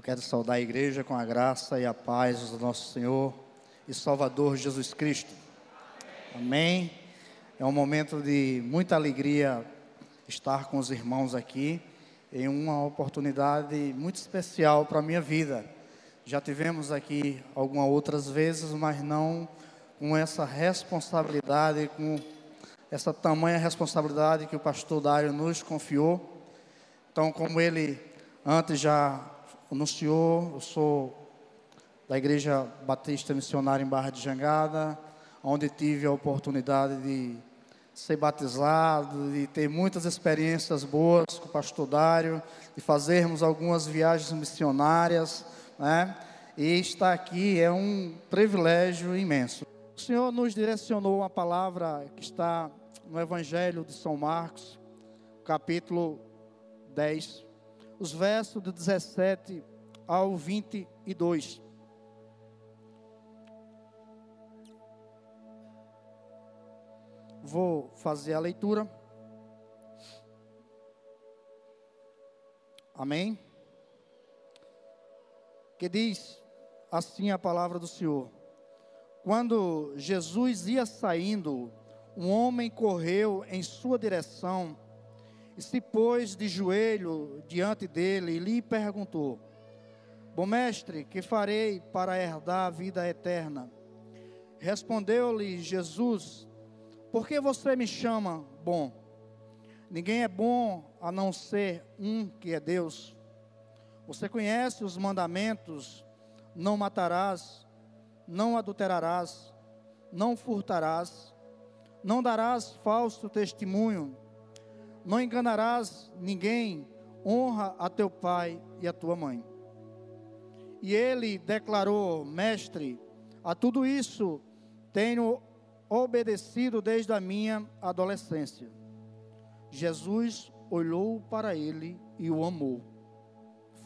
Eu quero saudar a igreja com a graça e a paz do nosso Senhor e Salvador Jesus Cristo. Amém. É um momento de muita alegria estar com os irmãos aqui em uma oportunidade muito especial para a minha vida. Já tivemos aqui algumas outras vezes, mas não com essa responsabilidade, com essa tamanha responsabilidade que o pastor Dário nos confiou. Então, como ele antes já anunciou, eu sou da Igreja Batista Missionária em Barra de Jangada, onde tive a oportunidade de ser batizado, de ter muitas experiências boas com o pastor Dário, de fazermos algumas viagens missionárias, né? E estar aqui é um privilégio imenso. O Senhor nos direcionou uma palavra que está no Evangelho de São Marcos, capítulo 10, os versos do 17 ao 22. Vou fazer a leitura. Amém? Que diz assim a palavra do Senhor. Quando Jesus ia saindo, um homem correu em sua direção e se pôs de joelho diante dele e lhe perguntou: Bom mestre, que farei para herdar a vida eterna? Respondeu-lhe Jesus: Por que você me chama bom? Ninguém é bom a não ser um que é Deus. Você conhece os mandamentos: não matarás, não adulterarás, não furtarás, não darás falso testemunho não enganarás ninguém, honra a teu pai e a tua mãe. E ele declarou: Mestre, a tudo isso tenho obedecido desde a minha adolescência. Jesus olhou para ele e o amou.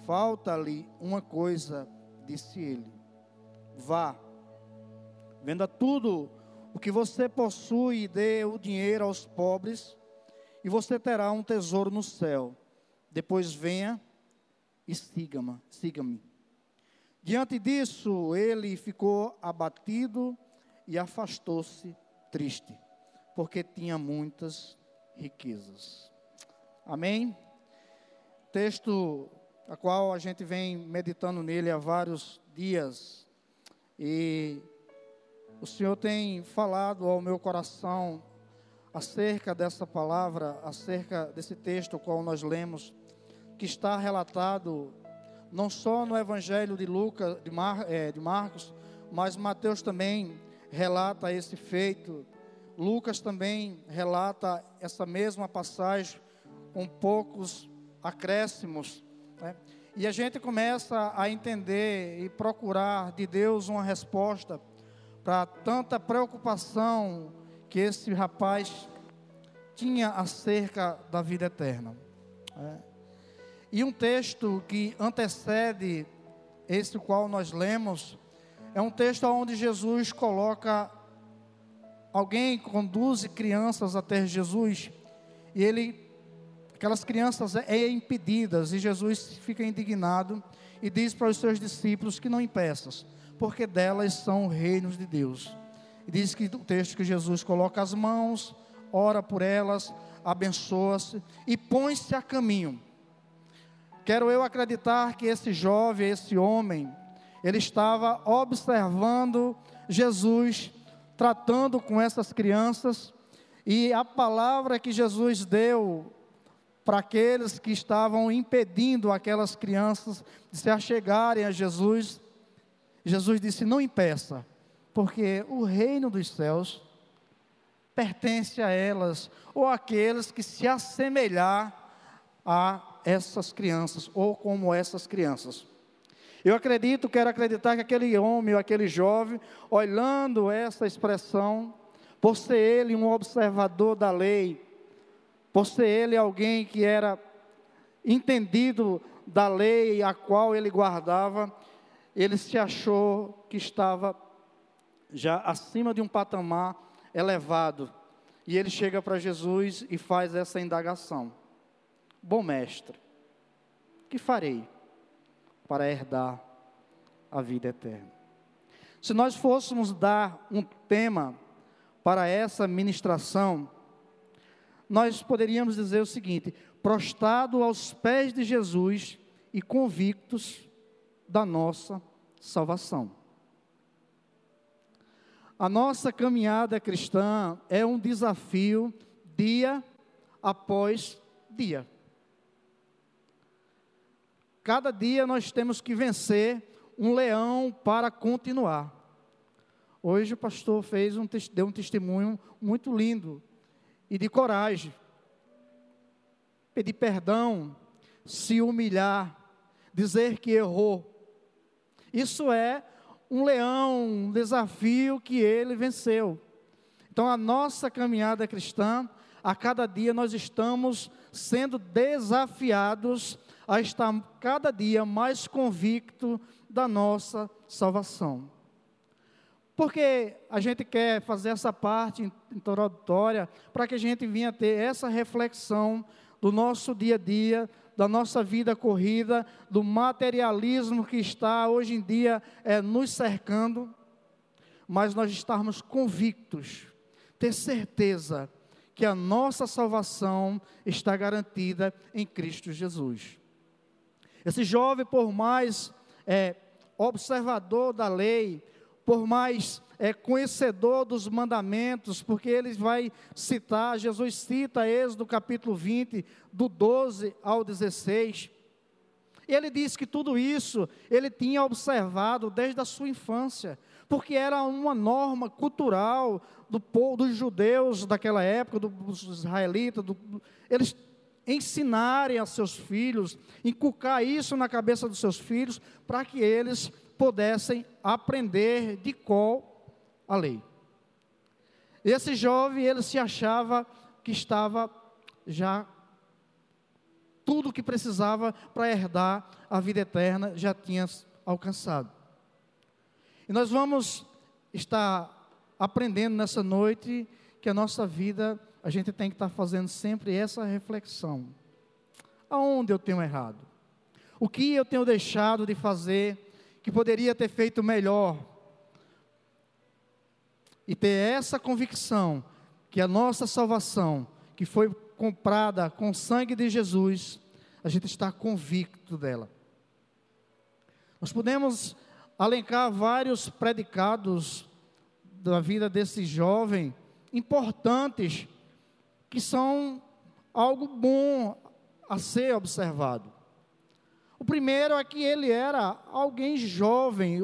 Falta-lhe uma coisa, disse ele. Vá, venda tudo o que você possui e dê o dinheiro aos pobres e você terá um tesouro no céu. Depois venha e siga-me. Siga-me. Diante disso, ele ficou abatido e afastou-se triste, porque tinha muitas riquezas. Amém? Texto a qual a gente vem meditando nele há vários dias e o Senhor tem falado ao meu coração acerca dessa palavra, acerca desse texto qual nós lemos, que está relatado não só no Evangelho de Lucas, de, Mar, é, de Marcos, mas Mateus também relata esse feito. Lucas também relata essa mesma passagem com poucos acréscimos. Né? E a gente começa a entender e procurar de Deus uma resposta para tanta preocupação que esse rapaz tinha acerca da vida eterna. É. E um texto que antecede esse qual nós lemos, é um texto onde Jesus coloca alguém conduz crianças até Jesus e ele aquelas crianças é impedidas e Jesus fica indignado e diz para os seus discípulos que não impeças, porque delas são reinos de Deus. E diz que o texto que Jesus coloca as mãos, ora por elas, abençoa-se e põe-se a caminho. Quero eu acreditar que esse jovem, esse homem, ele estava observando Jesus tratando com essas crianças e a palavra que Jesus deu para aqueles que estavam impedindo aquelas crianças de se achegarem a Jesus, Jesus disse: Não impeça, porque o reino dos céus pertence a elas, ou àqueles que se assemelhar a essas crianças, ou como essas crianças. Eu acredito, quero acreditar que aquele homem ou aquele jovem, olhando essa expressão, por ser ele um observador da lei, por ser ele alguém que era entendido da lei a qual ele guardava, ele se achou que estava já acima de um patamar elevado. E ele chega para Jesus e faz essa indagação: Bom mestre, que farei para herdar a vida eterna. Se nós fôssemos dar um tema para essa ministração, nós poderíamos dizer o seguinte: prostrado aos pés de Jesus e convictos da nossa salvação. A nossa caminhada cristã é um desafio dia após dia. Cada dia nós temos que vencer um leão para continuar. Hoje o pastor fez um, deu um testemunho muito lindo e de coragem. Pedir perdão, se humilhar, dizer que errou. Isso é um leão, um desafio que ele venceu. Então a nossa caminhada cristã, a cada dia nós estamos sendo desafiados a estar cada dia mais convicto da nossa salvação. Porque a gente quer fazer essa parte introdutória para que a gente venha ter essa reflexão do nosso dia a dia, da nossa vida corrida, do materialismo que está hoje em dia é, nos cercando, mas nós estarmos convictos, ter certeza que a nossa salvação está garantida em Cristo Jesus. Esse jovem, por mais é, observador da lei, por mais é, conhecedor dos mandamentos, porque ele vai citar, Jesus cita Êxodo capítulo 20, do 12 ao 16. E ele diz que tudo isso ele tinha observado desde a sua infância, porque era uma norma cultural do povo, dos judeus daquela época, dos israelitas, do, eles ensinarem a seus filhos, inculcar isso na cabeça dos seus filhos, para que eles pudessem aprender de qual a lei. Esse jovem, ele se achava que estava já tudo o que precisava para herdar a vida eterna já tinha alcançado. E nós vamos estar aprendendo nessa noite que a nossa vida, a gente tem que estar fazendo sempre essa reflexão. Aonde eu tenho errado? O que eu tenho deixado de fazer que poderia ter feito melhor. E ter essa convicção que a nossa salvação, que foi comprada com o sangue de Jesus, a gente está convicto dela. Nós podemos alencar vários predicados da vida desse jovem, importantes, que são algo bom a ser observado. O primeiro é que ele era alguém jovem.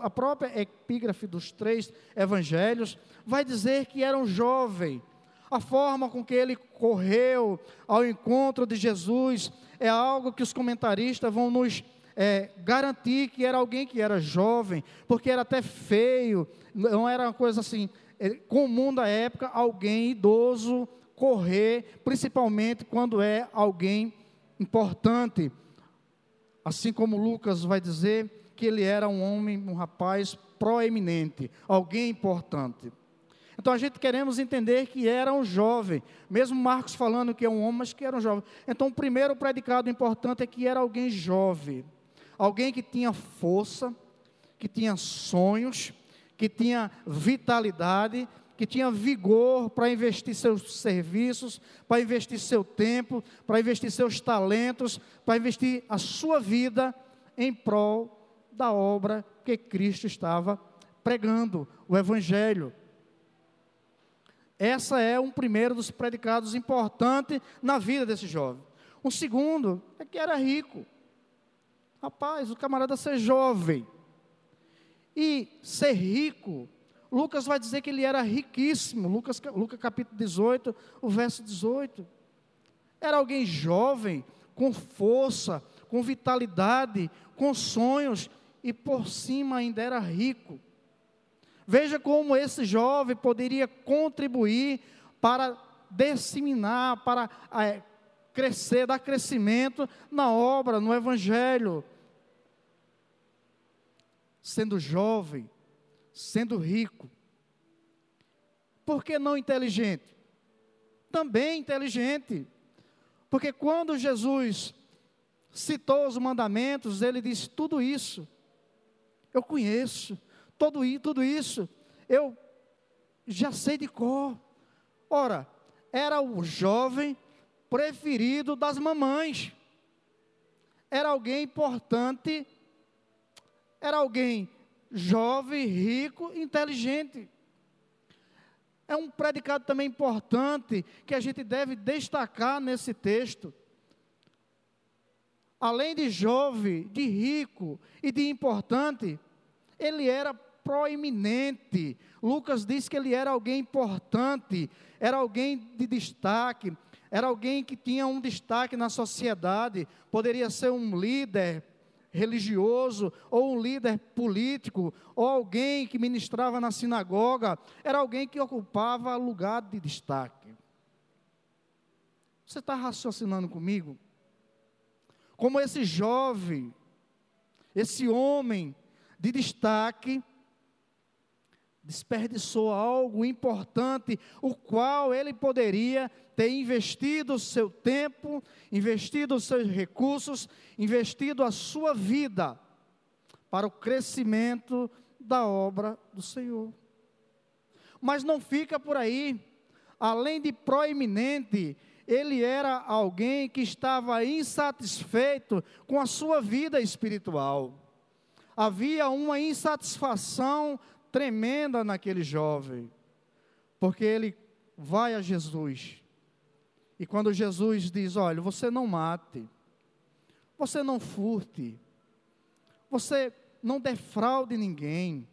A própria epígrafe dos três evangelhos vai dizer que era um jovem. A forma com que ele correu ao encontro de Jesus é algo que os comentaristas vão nos é, garantir que era alguém que era jovem, porque era até feio, não era uma coisa assim é, comum da época, alguém idoso correr, principalmente quando é alguém importante. Assim como Lucas vai dizer que ele era um homem, um rapaz proeminente, alguém importante. Então a gente queremos entender que era um jovem, mesmo Marcos falando que é um homem, mas que era um jovem. Então o primeiro predicado importante é que era alguém jovem, alguém que tinha força, que tinha sonhos, que tinha vitalidade, que tinha vigor para investir seus serviços, para investir seu tempo, para investir seus talentos, para investir a sua vida em prol da obra que Cristo estava pregando, o Evangelho. Essa é um primeiro dos predicados importantes na vida desse jovem. Um segundo é que era rico. Rapaz, o camarada ser jovem e ser rico Lucas vai dizer que ele era riquíssimo, Lucas, Lucas capítulo 18, o verso 18. Era alguém jovem, com força, com vitalidade, com sonhos, e por cima ainda era rico. Veja como esse jovem poderia contribuir para disseminar, para é, crescer, dar crescimento na obra, no Evangelho. Sendo jovem, sendo rico. Por que não inteligente? Também inteligente. Porque quando Jesus citou os mandamentos, ele disse: tudo isso eu conheço, todo, tudo isso eu já sei de cor. Ora, era o jovem preferido das mamães, era alguém importante, era alguém jovem, rico, inteligente. É um predicado também importante que a gente deve destacar nesse texto. Além de jovem, de rico e de importante, ele era proeminente. Lucas diz que ele era alguém importante, era alguém de destaque, era alguém que tinha um destaque na sociedade, poderia ser um líder, religioso, ou um líder político, ou alguém que ministrava na sinagoga, era alguém que ocupava lugar de destaque. Você está raciocinando comigo? Como esse jovem, esse homem de destaque, desperdiçou algo importante, o qual ele poderia ter investido o seu tempo, investido os seus recursos, investido a sua vida para o crescimento da obra do Senhor. Mas não fica por aí. Além de proeminente, ele era alguém que estava insatisfeito com a sua vida espiritual. Havia uma insatisfação tremenda naquele jovem, porque ele vai a Jesus e quando Jesus diz: Olha, você não mate, você não furte, você não defraude ninguém,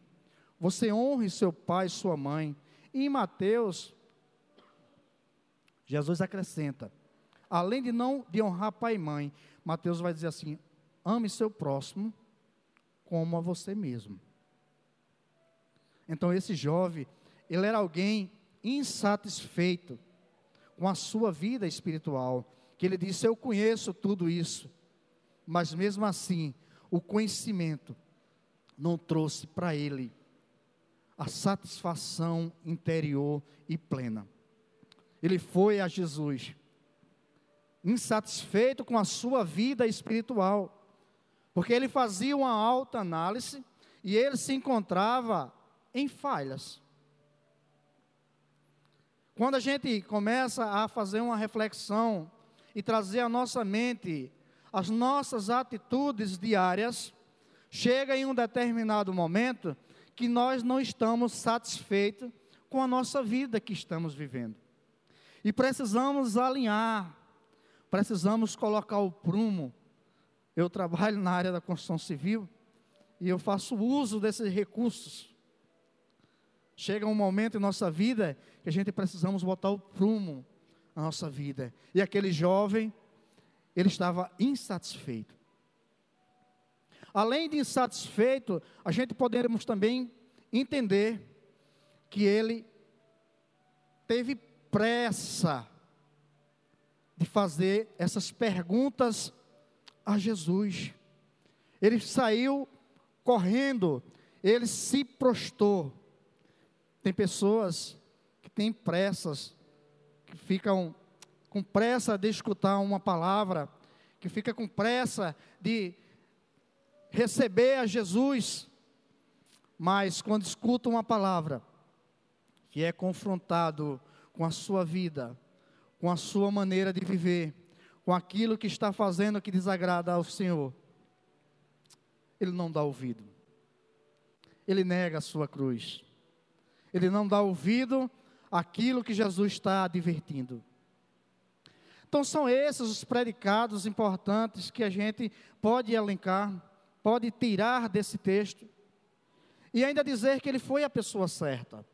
você honre seu pai e sua mãe. E em Mateus, Jesus acrescenta: além de não de honrar pai e mãe, Mateus vai dizer assim: ame seu próximo como a você mesmo. Então esse jovem, ele era alguém insatisfeito com a sua vida espiritual, que ele disse: Eu conheço tudo isso, mas mesmo assim, o conhecimento não trouxe para ele a satisfação interior e plena. Ele foi a Jesus, insatisfeito com a sua vida espiritual, porque ele fazia uma alta análise e ele se encontrava em falhas. Quando a gente começa a fazer uma reflexão e trazer à nossa mente as nossas atitudes diárias, chega em um determinado momento que nós não estamos satisfeitos com a nossa vida que estamos vivendo. E precisamos alinhar, precisamos colocar o prumo. Eu trabalho na área da construção civil e eu faço uso desses recursos Chega um momento em nossa vida que a gente precisamos botar o prumo na nossa vida. E aquele jovem, ele estava insatisfeito. Além de insatisfeito, a gente poderíamos também entender que ele teve pressa de fazer essas perguntas a Jesus. Ele saiu correndo, ele se prostou. Tem pessoas que têm pressas, que ficam com pressa de escutar uma palavra, que fica com pressa de receber a Jesus, mas quando escuta uma palavra, que é confrontado com a sua vida, com a sua maneira de viver, com aquilo que está fazendo que desagrada ao Senhor, ele não dá ouvido, ele nega a sua cruz ele não dá ouvido àquilo que Jesus está advertindo. Então, são esses os predicados importantes que a gente pode elencar, pode tirar desse texto, e ainda dizer que ele foi a pessoa certa.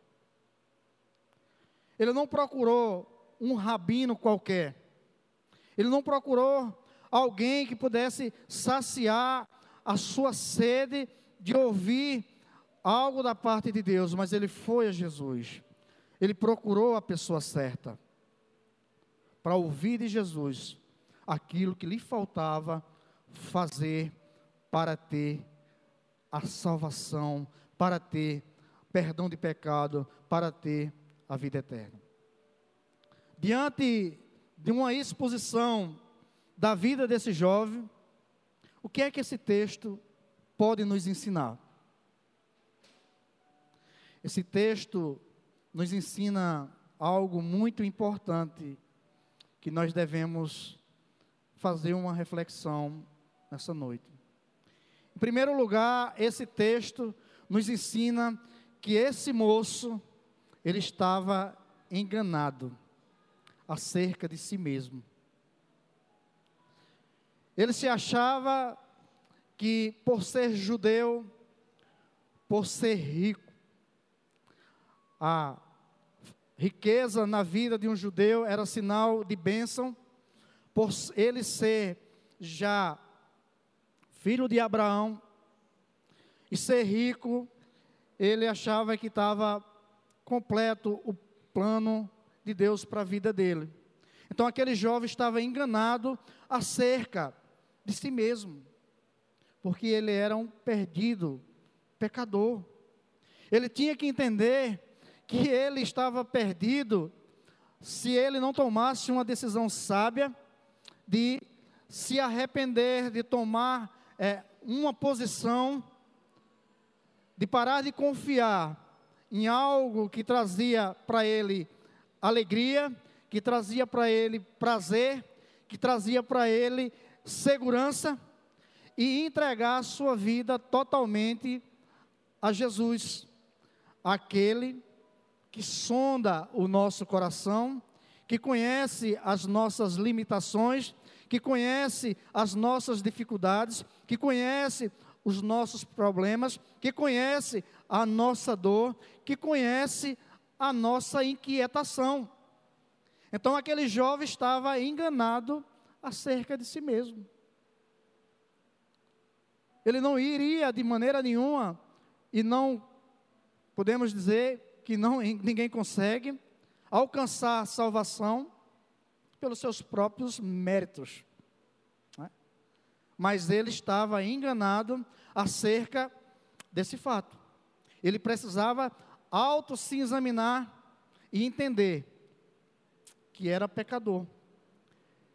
Ele não procurou um rabino qualquer, ele não procurou alguém que pudesse saciar a sua sede de ouvir algo da parte de Deus, mas ele foi a Jesus. Ele procurou a pessoa certa para ouvir de Jesus aquilo que lhe faltava fazer para ter a salvação, para ter perdão de pecado, para ter a vida eterna. Diante de uma exposição da vida desse jovem, O que é que esse texto pode nos ensinar? Esse texto nos ensina algo muito importante que nós devemos fazer uma reflexão nessa noite. Em primeiro lugar, esse texto nos ensina que esse moço ele estava enganado acerca de si mesmo. Ele se achava que por ser judeu, por ser rico, a riqueza na vida de um judeu era sinal de bênção, por ele ser já filho de Abraão e ser rico, ele achava que estava completo o plano de Deus para a vida dele. Então aquele jovem estava enganado acerca de si mesmo, porque ele era um perdido, pecador. Ele tinha que entender que ele estava perdido se ele não tomasse uma decisão sábia de se arrepender, de tomar é, uma posição, de parar de confiar em algo que trazia para ele alegria, que trazia para ele prazer, que trazia para ele segurança e entregar a sua vida totalmente a Jesus, aquele que sonda o nosso coração, que conhece as nossas limitações, que conhece as nossas dificuldades, que conhece os nossos problemas, que conhece a nossa dor, que conhece a nossa inquietação. Então aquele jovem estava enganado acerca de si mesmo. Ele não iria de maneira nenhuma, e não podemos dizer que não, ninguém consegue alcançar salvação pelos seus próprios méritos. Né? Mas ele estava enganado acerca desse fato. Ele precisava auto se examinar e entender que era pecador,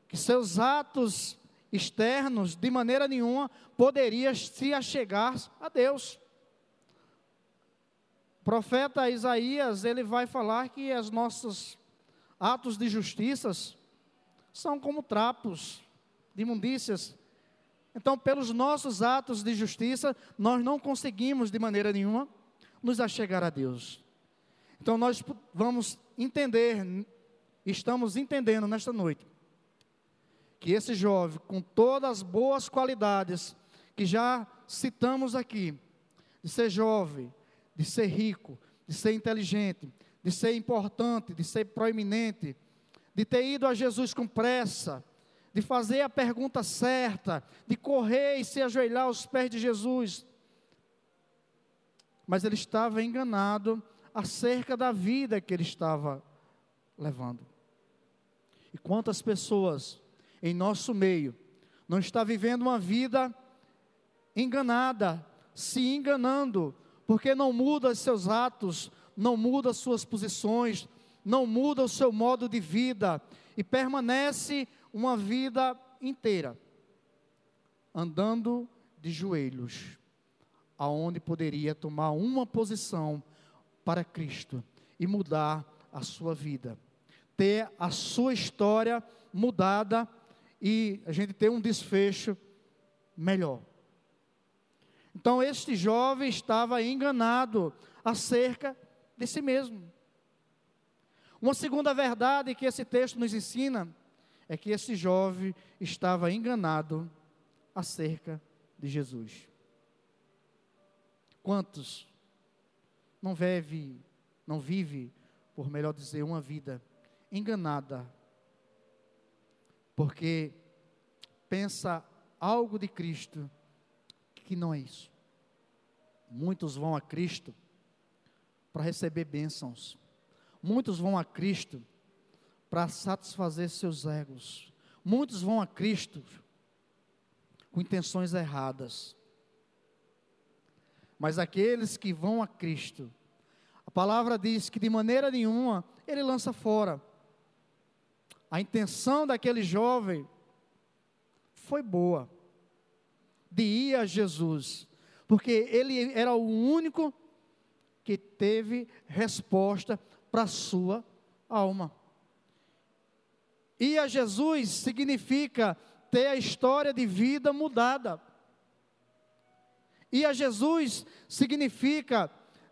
que seus atos externos de maneira nenhuma poderiam se achegar a Deus profeta Isaías, ele vai falar que os nossos atos de justiça são como trapos de imundícias. Então, pelos nossos atos de justiça, nós não conseguimos de maneira nenhuma nos achegar a Deus. Então, nós vamos entender, estamos entendendo nesta noite, que esse jovem, com todas as boas qualidades que já citamos aqui, de ser jovem, de ser rico, de ser inteligente, de ser importante, de ser proeminente, de ter ido a Jesus com pressa, de fazer a pergunta certa, de correr e se ajoelhar aos pés de Jesus. Mas ele estava enganado acerca da vida que ele estava levando. E quantas pessoas em nosso meio não está vivendo uma vida enganada, se enganando porque não muda seus atos, não muda suas posições, não muda o seu modo de vida e permanece uma vida inteira andando de joelhos, aonde poderia tomar uma posição para Cristo e mudar a sua vida, ter a sua história mudada e a gente ter um desfecho melhor. Então, este jovem estava enganado acerca de si mesmo. Uma segunda verdade que esse texto nos ensina é que esse jovem estava enganado acerca de Jesus. Quantos não vive, não vive, por melhor dizer, uma vida enganada, porque pensa algo de Cristo que não é isso. Muitos vão a Cristo para receber bênçãos. Muitos vão a Cristo para satisfazer seus egos. Muitos vão a Cristo com intenções erradas. Mas aqueles que vão a Cristo, a palavra diz que de maneira nenhuma ele lança fora. A intenção daquele jovem foi boa de ir a Jesus, porque ele era o único que teve resposta para a sua alma. Ir a Jesus significa ter a história de vida mudada. Ir a Jesus significa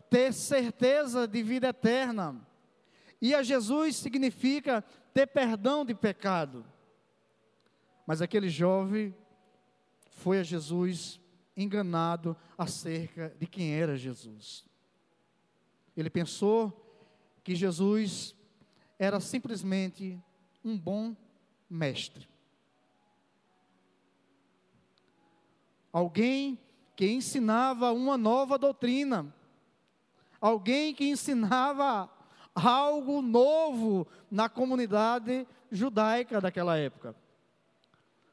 ter certeza de vida eterna. Ir a Jesus significa ter perdão de pecado. Mas aquele jovem foi a Jesus enganado acerca de quem era Jesus. Ele pensou que Jesus era simplesmente um bom mestre. Alguém que ensinava uma nova doutrina. Alguém que ensinava algo novo na comunidade judaica daquela época.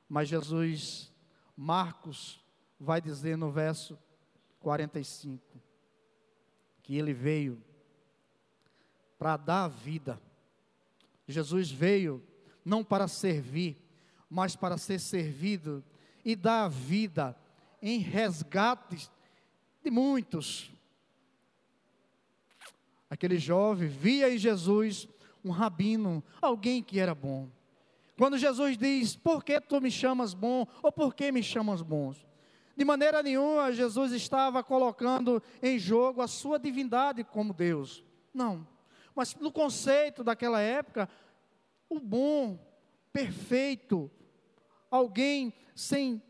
Mas Jesus, Marcos, vai dizer no verso 45 que ele veio para dar vida. Jesus veio não para servir, mas para ser servido e dar vida em resgate de muitos. Aquele jovem via em Jesus um rabino, alguém que era bom. Quando Jesus diz: Por que tu me chamas bom? Ou por que me chamas bons? De maneira nenhuma Jesus estava colocando em jogo a sua divindade como Deus. Não. Mas no conceito daquela época, o bom, perfeito, alguém sem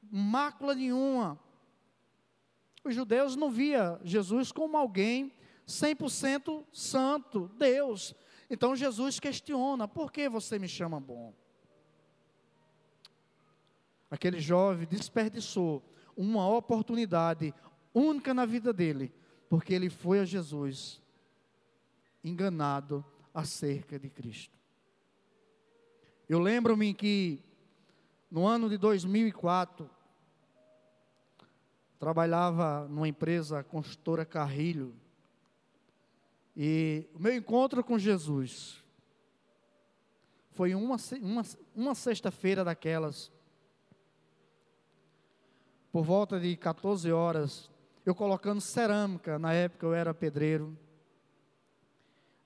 mácula nenhuma. Os judeus não via Jesus como alguém 100% santo, Deus. Então Jesus questiona: por que você me chama bom? Aquele jovem desperdiçou uma oportunidade única na vida dele, porque ele foi a Jesus enganado acerca de Cristo. Eu lembro-me que no ano de 2004 trabalhava numa empresa construtora Carrilho e o meu encontro com Jesus foi uma, uma, uma sexta-feira daquelas por volta de 14 horas, eu colocando cerâmica, na época eu era pedreiro,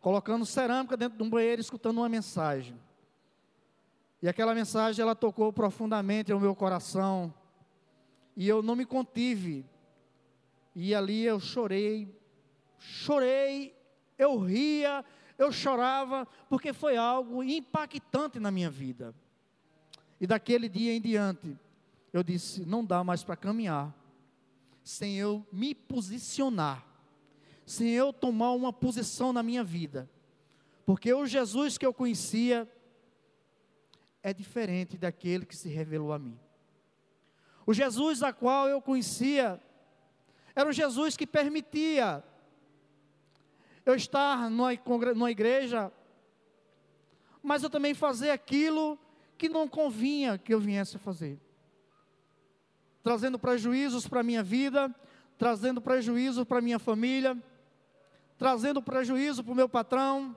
colocando cerâmica dentro de um banheiro, escutando uma mensagem. E aquela mensagem ela tocou profundamente no meu coração, e eu não me contive. E ali eu chorei, chorei, eu ria, eu chorava, porque foi algo impactante na minha vida. E daquele dia em diante, eu disse: não dá mais para caminhar sem eu me posicionar, sem eu tomar uma posição na minha vida, porque o Jesus que eu conhecia é diferente daquele que se revelou a mim. O Jesus a qual eu conhecia era um Jesus que permitia eu estar numa igreja, mas eu também fazer aquilo que não convinha que eu viesse a fazer trazendo prejuízos para a minha vida, trazendo prejuízo para a minha família, trazendo prejuízo para o meu patrão.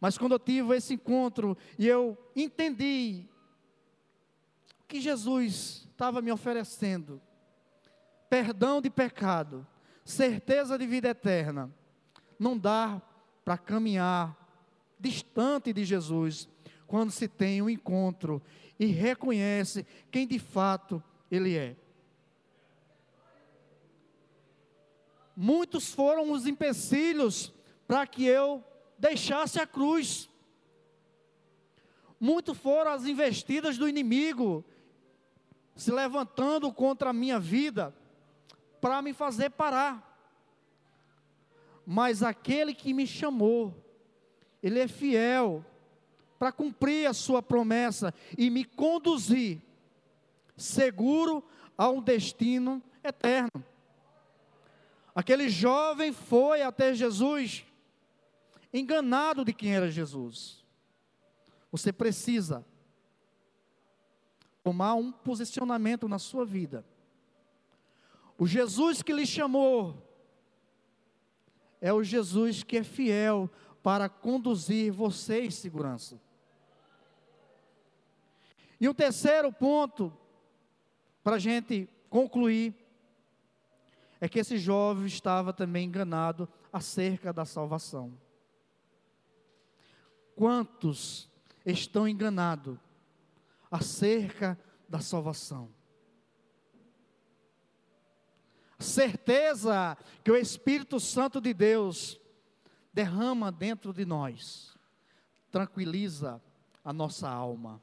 Mas quando eu tive esse encontro e eu entendi o que Jesus estava me oferecendo, perdão de pecado, certeza de vida eterna, não dá para caminhar distante de Jesus quando se tem um encontro e reconhece quem de fato Ele é. Muitos foram os empecilhos para que eu deixasse a cruz. Muitos foram as investidas do inimigo se levantando contra a minha vida para me fazer parar. Mas aquele que me chamou, ele é fiel para cumprir a sua promessa e me conduzir seguro a um destino eterno. Aquele jovem foi até Jesus, enganado de quem era Jesus. Você precisa tomar um posicionamento na sua vida. O Jesus que lhe chamou é o Jesus que é fiel para conduzir você em segurança. E o terceiro ponto para a gente concluir, é que esse jovem estava também enganado acerca da salvação. Quantos estão enganados acerca da salvação? Certeza que o Espírito Santo de Deus derrama dentro de nós, tranquiliza a nossa alma.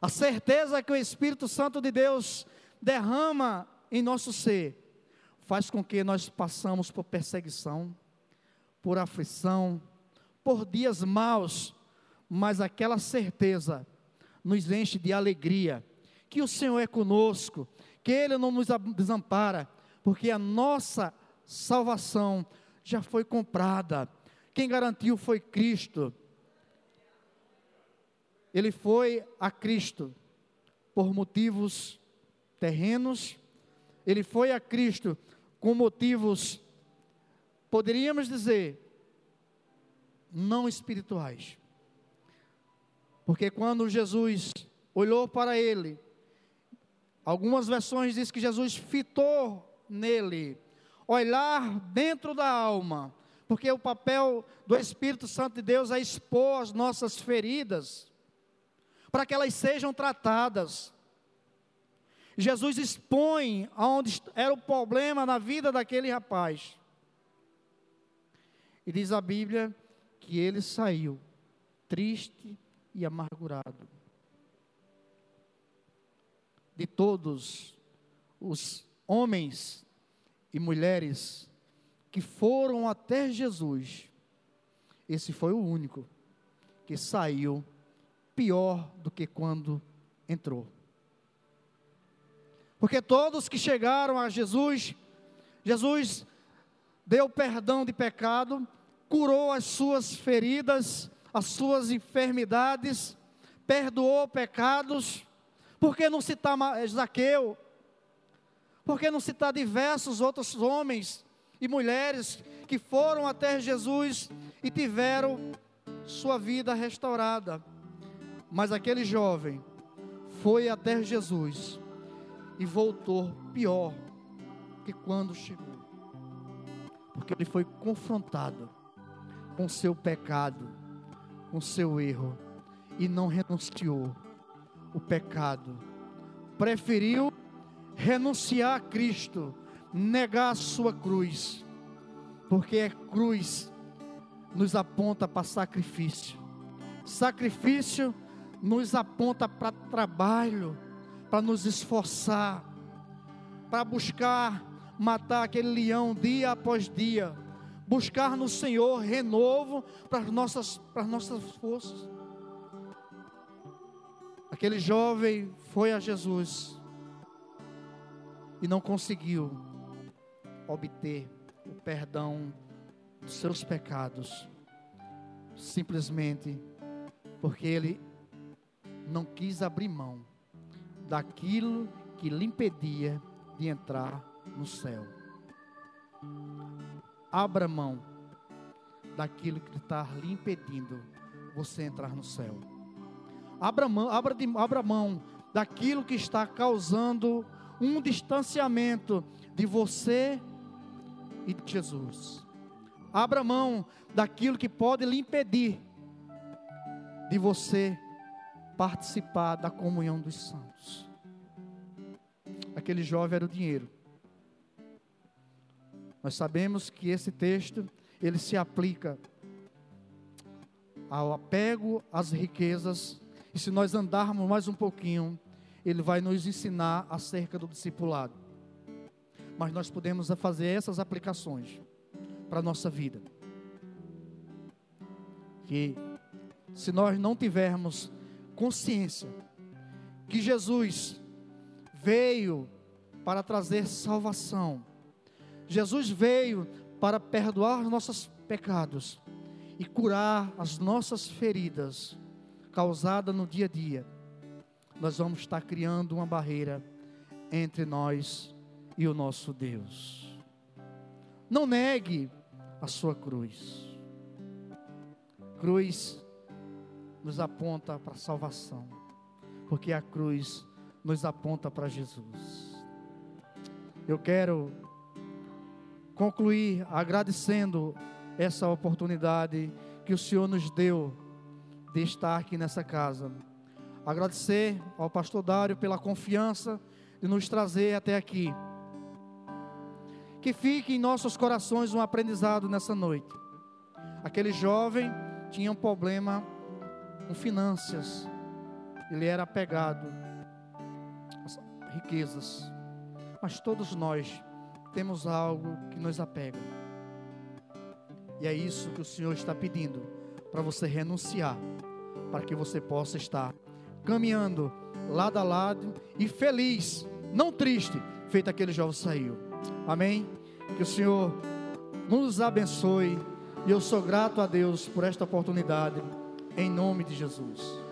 A certeza que o Espírito Santo de Deus derrama em nosso ser faz com que nós passamos por perseguição, por aflição, por dias maus, mas aquela certeza nos enche de alegria, que o Senhor é conosco, que Ele não nos desampara, porque a nossa salvação já foi comprada. Quem garantiu foi Cristo. Ele foi a Cristo por motivos terrenos, ele foi a Cristo com motivos, poderíamos dizer, não espirituais. Porque quando Jesus olhou para ele, algumas versões dizem que Jesus fitou nele, olhar dentro da alma, porque o papel do Espírito Santo de Deus é expor as nossas feridas, para que elas sejam tratadas. Jesus expõe aonde era o problema na vida daquele rapaz. E diz a Bíblia que ele saiu triste e amargurado. De todos os homens e mulheres que foram até Jesus, esse foi o único que saiu pior do que quando entrou. Porque todos que chegaram a Jesus, Jesus deu perdão de pecado, curou as suas feridas, as suas enfermidades, perdoou pecados. Por que não citar Zaqueu? Por que não citar diversos outros homens e mulheres que foram até Jesus e tiveram sua vida restaurada? Mas aquele jovem foi até Jesus e voltou pior que quando chegou. Porque ele foi confrontado com seu pecado, com seu erro e não renunciou o pecado. Preferiu renunciar a Cristo, negar a sua cruz, porque a cruz nos aponta para sacrifício. Sacrifício nos aponta para trabalho para nos esforçar, para buscar matar aquele leão dia após dia, buscar no Senhor renovo para as nossas, para as nossas forças. Aquele jovem foi a Jesus e não conseguiu obter o perdão dos seus pecados, simplesmente porque ele não quis abrir mão daquilo que lhe impedia de entrar no céu. Abra mão daquilo que está lhe impedindo você entrar no céu. Abra mão, abra, de, abra mão daquilo que está causando um distanciamento de você e de Jesus. Abra mão daquilo que pode lhe impedir de você participar da comunhão dos santos. Aquele jovem era o dinheiro. Nós sabemos que esse texto ele se aplica ao apego às riquezas, e se nós andarmos mais um pouquinho, ele vai nos ensinar acerca do discipulado. Mas nós podemos fazer essas aplicações para a nossa vida. Que se nós não tivermos consciência que Jesus veio para trazer salvação. Jesus veio para perdoar nossos pecados e curar as nossas feridas causadas no dia a dia. Nós vamos estar criando uma barreira entre nós e o nosso Deus. Não negue a sua cruz. Cruz nos aponta para a salvação, porque a cruz nos aponta para Jesus. Eu quero concluir agradecendo essa oportunidade que o Senhor nos deu de estar aqui nessa casa. Agradecer ao pastor Dário pela confiança de nos trazer até aqui. Que fique em nossos corações um aprendizado nessa noite. Aquele jovem tinha um problema com finanças. Ele era apegado às riquezas. Mas todos nós temos algo que nos apega. E é isso que o Senhor está pedindo para você renunciar, para que você possa estar caminhando lado a lado e feliz, não triste, feito aquele jovem saiu. Amém? Que o Senhor nos abençoe e eu sou grato a Deus por esta oportunidade, em nome de Jesus.